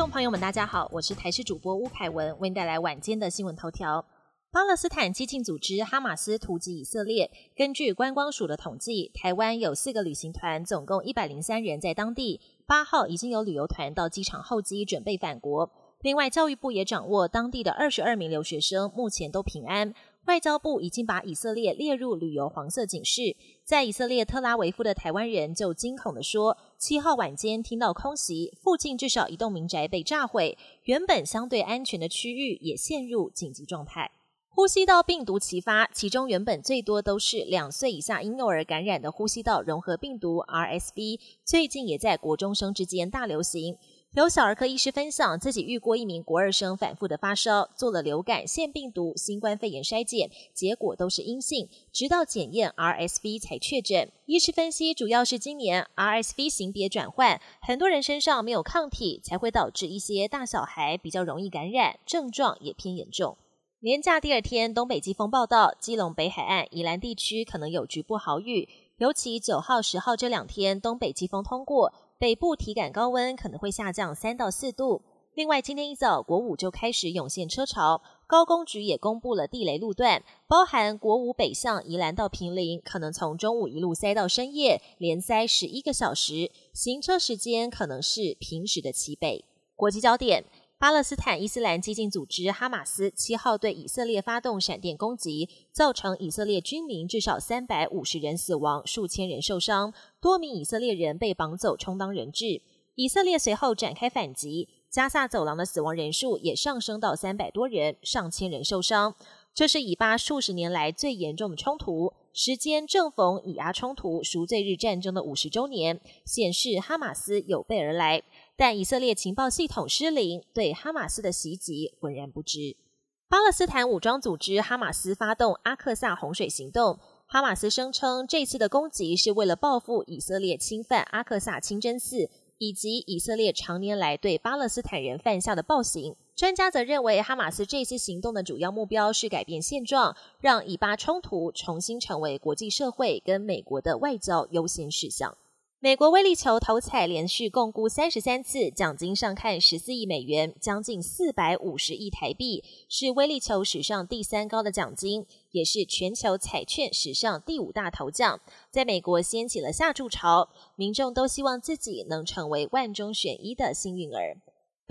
众朋友们，大家好，我是台视主播吴凯文，为您带来晚间的新闻头条。巴勒斯坦激进组织哈马斯突击以色列。根据观光署的统计，台湾有四个旅行团，总共一百零三人在当地。八号已经有旅游团到机场候机，准备返国。另外，教育部也掌握当地的二十二名留学生，目前都平安。外交部已经把以色列列入旅游黄色警示。在以色列特拉维夫的台湾人就惊恐地说：“七号晚间听到空袭，附近至少一栋民宅被炸毁，原本相对安全的区域也陷入紧急状态。”呼吸道病毒齐发，其中原本最多都是两岁以下婴幼儿感染的呼吸道融合病毒 RSV，最近也在国中生之间大流行。有小儿科医师分享，自己遇过一名国二生反复的发烧，做了流感、腺病毒、新冠肺炎筛检，结果都是阴性，直到检验 RSV 才确诊。医师分析，主要是今年 RSV 型别转换，很多人身上没有抗体，才会导致一些大小孩比较容易感染，症状也偏严重。年假第二天，东北季风报道，基隆北海岸、宜兰地区可能有局部豪雨，尤其九号、十号这两天，东北季风通过。北部体感高温可能会下降三到四度。另外，今天一早国五就开始涌现车潮，高工局也公布了地雷路段，包含国五北向宜兰到平林，可能从中午一路塞到深夜，连塞十一个小时，行车时间可能是平时的七倍。国际焦点。巴勒斯坦伊斯兰激进组织哈马斯七号对以色列发动闪电攻击，造成以色列军民至少三百五十人死亡，数千人受伤，多名以色列人被绑走充当人质。以色列随后展开反击，加萨走廊的死亡人数也上升到三百多人，上千人受伤。这是以巴数十年来最严重的冲突，时间正逢以阿冲突赎罪日战争的五十周年，显示哈马斯有备而来。但以色列情报系统失灵，对哈马斯的袭击浑然不知。巴勒斯坦武装组织哈马斯发动阿克萨洪水行动，哈马斯声称这次的攻击是为了报复以色列侵犯阿克萨清真寺，以及以色列常年来对巴勒斯坦人犯下的暴行。专家则认为，哈马斯这次行动的主要目标是改变现状，让以巴冲突重新成为国际社会跟美国的外交优先事项。美国威力球头彩连续共估三十三次，奖金上看十四亿美元，将近四百五十亿台币，是威力球史上第三高的奖金，也是全球彩券史上第五大头奖，在美国掀起了下注潮，民众都希望自己能成为万中选一的幸运儿。